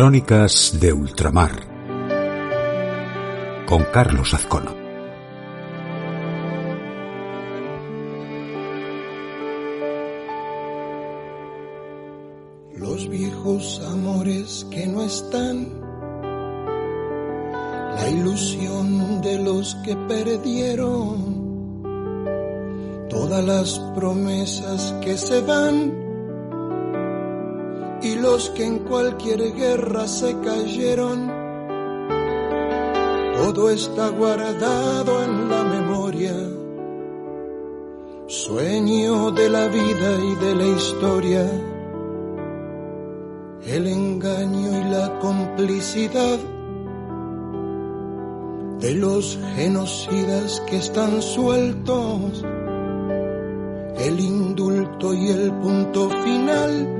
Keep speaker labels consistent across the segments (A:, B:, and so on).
A: Crónicas de Ultramar con Carlos Azcono.
B: Los viejos amores que no están, la ilusión de los que perdieron, todas las promesas que se van y los que en cualquier guerra se cayeron. Todo está guardado en la memoria, sueño de la vida y de la historia, el engaño y la complicidad de los genocidas que están sueltos, el indulto y el punto final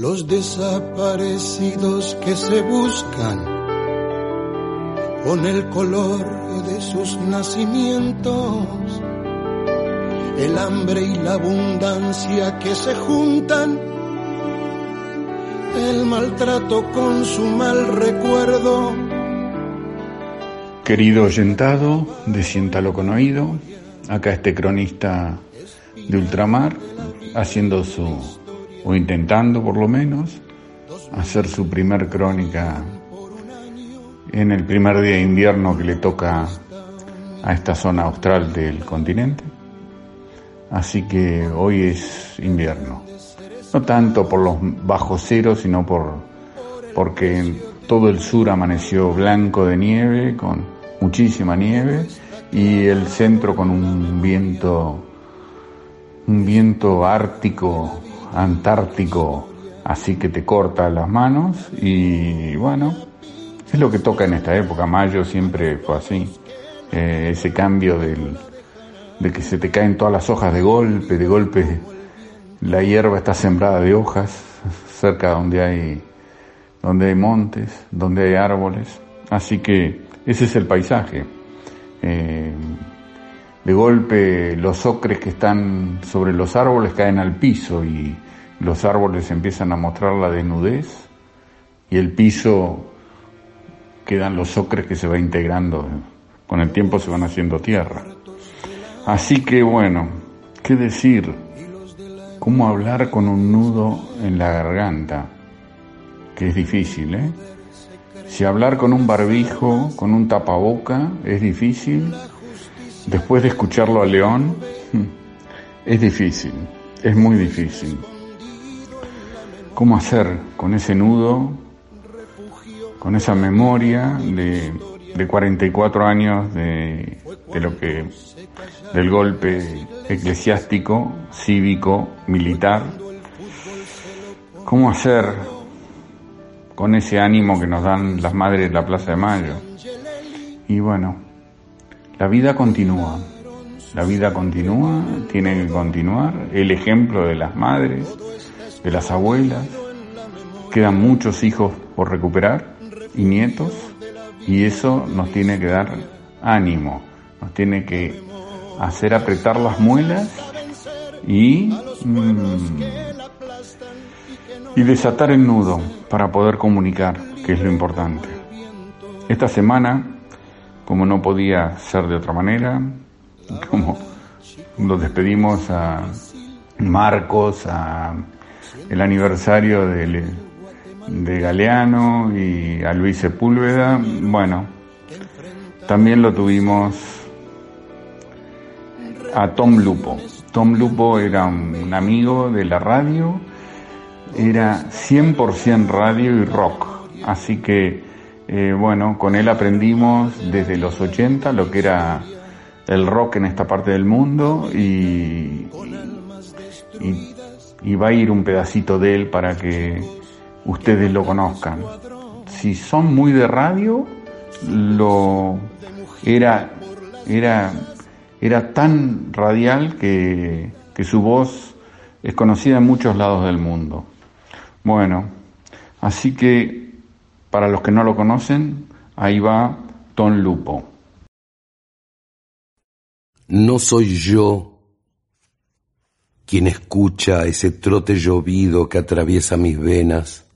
B: Los desaparecidos que se buscan con el color de sus nacimientos, el hambre y la abundancia que se juntan, el maltrato con su mal recuerdo.
C: Querido oyentado de Siéntalo con Oído, acá este cronista de ultramar haciendo su o intentando por lo menos, hacer su primer crónica en el primer día de invierno que le toca a esta zona austral del continente. Así que hoy es invierno. No tanto por los bajos ceros, sino por porque todo el sur amaneció blanco de nieve, con muchísima nieve, y el centro con un viento, un viento ártico antártico, así que te corta las manos y bueno, es lo que toca en esta época, mayo siempre fue así, eh, ese cambio del, de que se te caen todas las hojas de golpe, de golpe la hierba está sembrada de hojas cerca donde hay donde hay montes, donde hay árboles, así que ese es el paisaje. Eh, de golpe los ocres que están sobre los árboles caen al piso y los árboles empiezan a mostrar la desnudez y el piso quedan los ocres que se va integrando, con el tiempo se van haciendo tierra. Así que bueno, ¿qué decir? ¿Cómo hablar con un nudo en la garganta? Que es difícil, ¿eh? Si hablar con un barbijo, con un tapaboca, es difícil, después de escucharlo a León, es difícil, es muy difícil. ¿Cómo hacer con ese nudo, con esa memoria de, de 44 años de, de lo que, del golpe eclesiástico, cívico, militar? ¿Cómo hacer con ese ánimo que nos dan las madres de la Plaza de Mayo? Y bueno, la vida continúa, la vida continúa, tiene que continuar, el ejemplo de las madres, de las abuelas, quedan muchos hijos por recuperar y nietos, y eso nos tiene que dar ánimo, nos tiene que hacer apretar las muelas y, mm, y desatar el nudo para poder comunicar, que es lo importante. Esta semana como no podía ser de otra manera, como nos despedimos a Marcos, a el aniversario de, de Galeano y a Luis Sepúlveda, bueno, también lo tuvimos a Tom Lupo. Tom Lupo era un amigo de la radio, era 100% radio y rock, así que eh, bueno, con él aprendimos desde los 80 lo que era el rock en esta parte del mundo y, y, va a ir un pedacito de él para que ustedes lo conozcan. Si son muy de radio, lo era, era, era tan radial que, que su voz es conocida en muchos lados del mundo. Bueno, así que para los que no lo conocen, ahí va Ton Lupo.
D: No soy yo quien escucha ese trote llovido que atraviesa mis venas.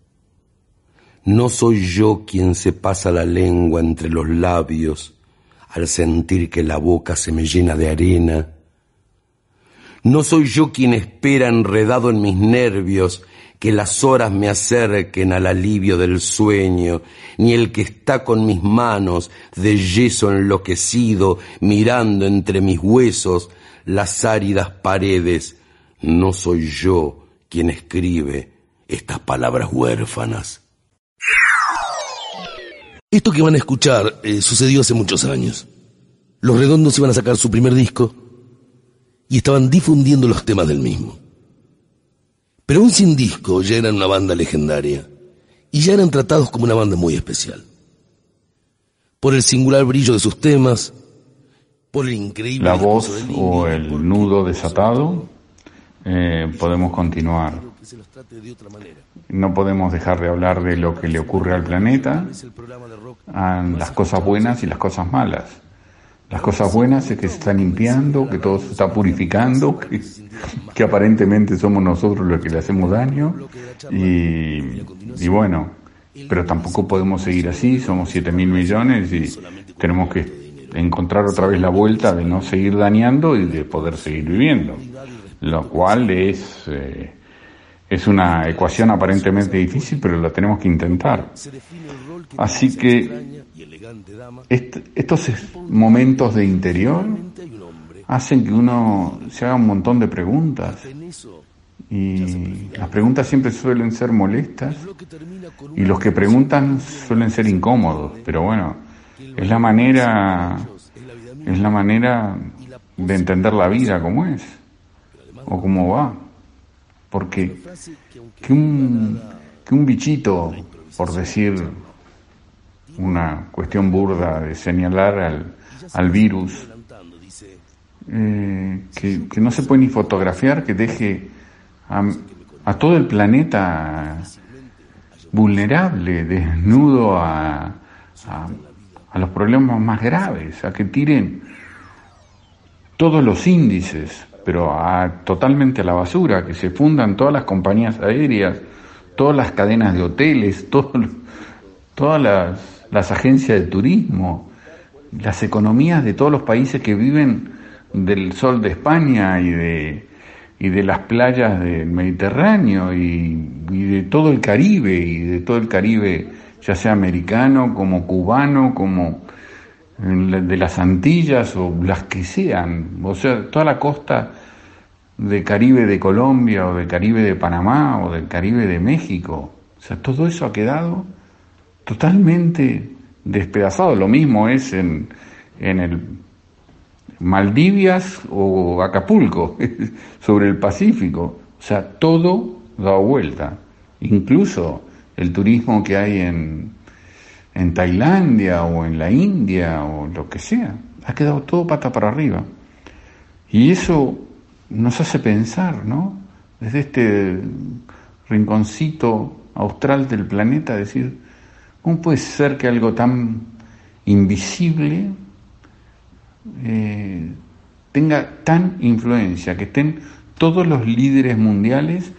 D: No soy yo quien se pasa la lengua entre los labios al sentir que la boca se me llena de arena. No soy yo quien espera enredado en mis nervios que las horas me acerquen al alivio del sueño, ni el que está con mis manos de yeso enloquecido mirando entre mis huesos las áridas paredes. No soy yo quien escribe estas palabras huérfanas.
E: Esto que van a escuchar eh, sucedió hace muchos años. Los Redondos iban a sacar su primer disco y estaban difundiendo los temas del mismo. Pero aún sin disco ya eran una banda legendaria y ya eran tratados como una banda muy especial. Por el singular brillo de sus temas, por el increíble...
C: La voz o el nudo desatado, eh, podemos continuar no podemos dejar de hablar de lo que le ocurre al planeta, las cosas buenas y las cosas malas. Las cosas buenas es que se está limpiando, que todo se está purificando, que, aparentemente somos nosotros los que le hacemos daño. Y, bueno, pero tampoco podemos seguir así, somos 7 mil millones y tenemos que encontrar otra vez la vuelta de no seguir dañando y de poder seguir viviendo. Lo cual es... Eh, es una ecuación aparentemente difícil, pero la tenemos que intentar. Así que estos momentos de interior hacen que uno se haga un montón de preguntas. Y las preguntas siempre suelen ser molestas y los que preguntan suelen ser incómodos, pero bueno, es la manera es la manera de entender la vida como es o cómo va. Porque que un, que un bichito, por decir una cuestión burda de señalar al, al virus, eh, que, no se puede ni fotografiar, que deje a, todo el planeta vulnerable, desnudo a, a, los problemas más graves, a que tiren todos los índices pero a, totalmente a la basura, que se fundan todas las compañías aéreas, todas las cadenas de hoteles, todas las, las agencias de turismo, las economías de todos los países que viven del sol de España y de, y de las playas del Mediterráneo y, de todo el Caribe y de todo el Caribe, ya sea americano como cubano, como de las Antillas o las que sean, o sea, toda la costa de Caribe de Colombia o de Caribe de Panamá o del Caribe de México, o sea, todo eso ha quedado totalmente despedazado. Lo mismo es en, en el Maldivias o Acapulco, sobre el Pacífico, o sea, todo da vuelta, incluso el turismo que hay en, en Tailandia o en la India o lo que sea. Ha quedado todo pata para arriba. Y eso nos hace pensar, ¿no? Desde este rinconcito austral del planeta, decir, ¿cómo puede ser que algo tan invisible eh, tenga tan influencia, que estén todos los líderes mundiales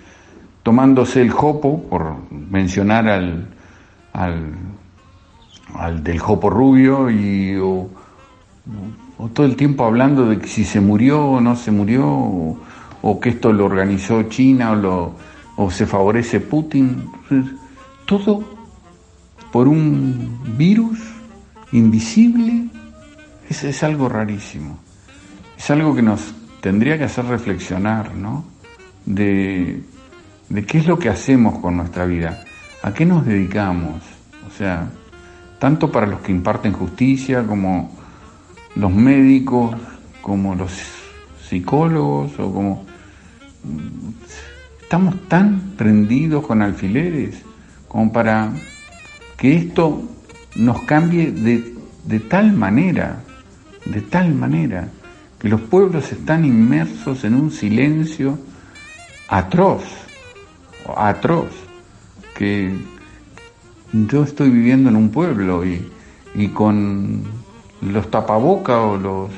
C: tomándose el jopo, por mencionar al, al al del Jopo Rubio y o, todo el tiempo hablando de que si se murió o no se murió o, que esto lo organizó China o, lo, o se favorece Putin. Todo por un virus invisible es, es algo rarísimo. Es algo que nos tendría que hacer reflexionar, ¿no? De, de qué es lo que hacemos con nuestra vida, a qué nos dedicamos. O sea, tanto para los que imparten justicia como los médicos, como los psicólogos o como estamos tan prendidos con alfileres como para que esto nos cambie de, de tal manera, de tal manera, que los pueblos están inmersos en un silencio atroz, atroz, que yo estoy viviendo en un pueblo y, y con los tapabocas o los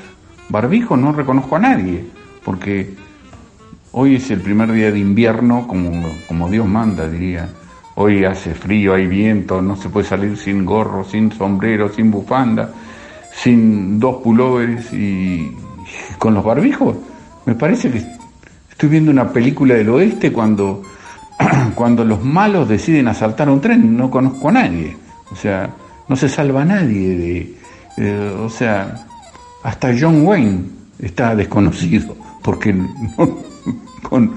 C: barbijos no reconozco a nadie, porque hoy es el primer día de invierno como, como Dios manda, diría. Hoy hace frío, hay viento, no se puede salir sin gorro, sin sombrero, sin bufanda, sin dos pullovers y, con los barbijos. Me parece que estoy viendo una película del oeste cuando, cuando los malos deciden asaltar un tren, no conozco a nadie. O sea, no se salva nadie de, o sea, hasta John Wayne está desconocido, porque con,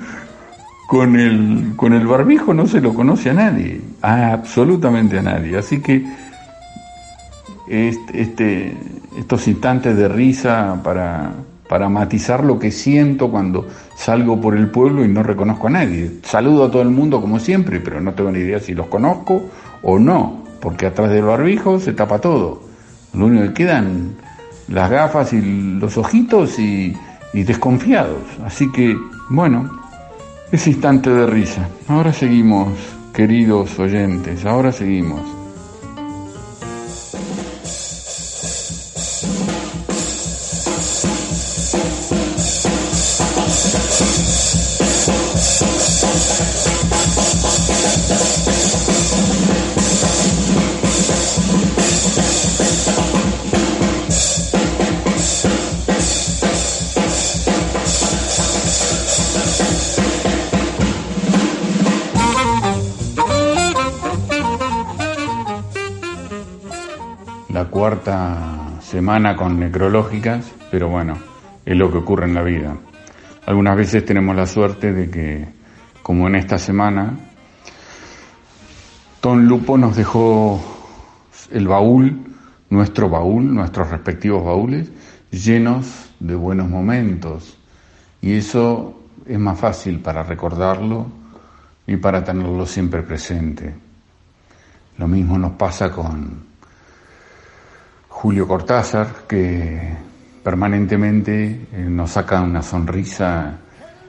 C: con, el, con el barbijo no se lo conoce a nadie, absolutamente a nadie. Así que este, este, estos instantes de risa para, para matizar lo que siento cuando salgo por el pueblo y no reconozco a nadie. Saludo a todo el mundo como siempre, pero no tengo ni idea si los conozco o no, porque atrás del barbijo se tapa todo. Lo único que quedan las gafas y los ojitos y, y desconfiados. Así que, bueno, es instante de risa. Ahora seguimos, queridos oyentes, ahora seguimos. Semana con necrológicas, pero bueno, es lo que ocurre en la vida. Algunas veces tenemos la suerte de que, como en esta semana, Ton Lupo nos dejó el baúl, nuestro baúl, nuestros respectivos baúles, llenos de buenos momentos. Y eso es más fácil para recordarlo y para tenerlo siempre presente. Lo mismo nos pasa con Julio Cortázar, que permanentemente eh, nos saca una sonrisa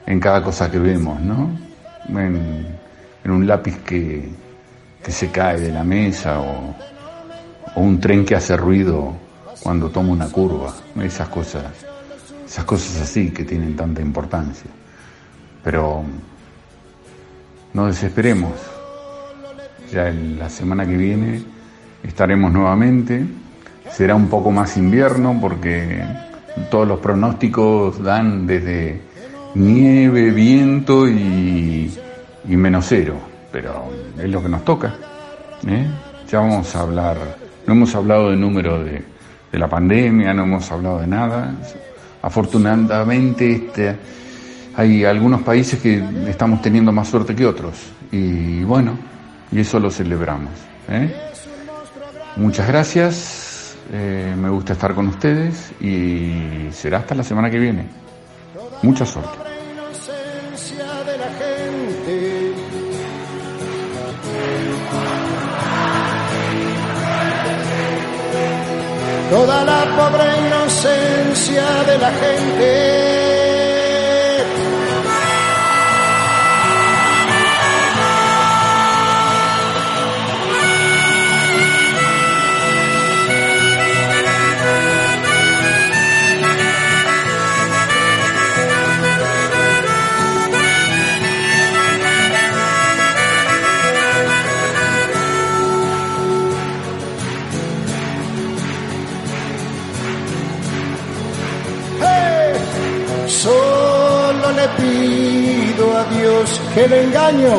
C: en cada cosa que vemos, ¿no? En, un lápiz que, se cae de la mesa o, un tren que hace ruido cuando toma una curva, esas cosas, esas cosas así que tienen tanta importancia. Pero no desesperemos, ya la semana que viene estaremos nuevamente será un poco más invierno porque todos los pronósticos dan desde nieve, viento y, menos cero, pero es lo que nos toca. ¿eh? Ya vamos a hablar, no hemos hablado de número de, de, la pandemia, no hemos hablado de nada. Afortunadamente este, hay algunos países que estamos teniendo más suerte que otros y bueno, y eso lo celebramos. ¿eh? Muchas gracias. Eh, me gusta estar con ustedes y será hasta la semana que viene. Mucha suerte.
B: Toda la pobre inocencia de la gente que le engaño.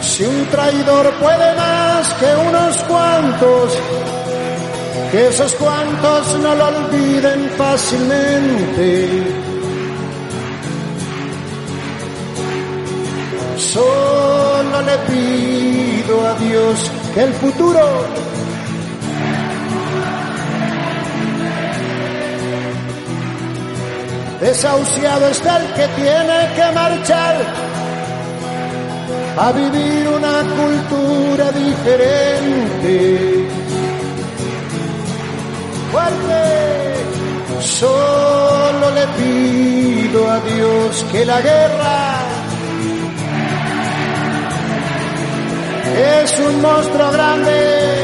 B: Si un traidor puede más que unos cuantos, que esos cuantos no lo olviden fácilmente. Solo le pido a Dios que el futuro Desahuciado está el que tiene que marchar a vivir una cultura diferente. Fuerte, solo le pido a Dios que la guerra es un monstruo grande.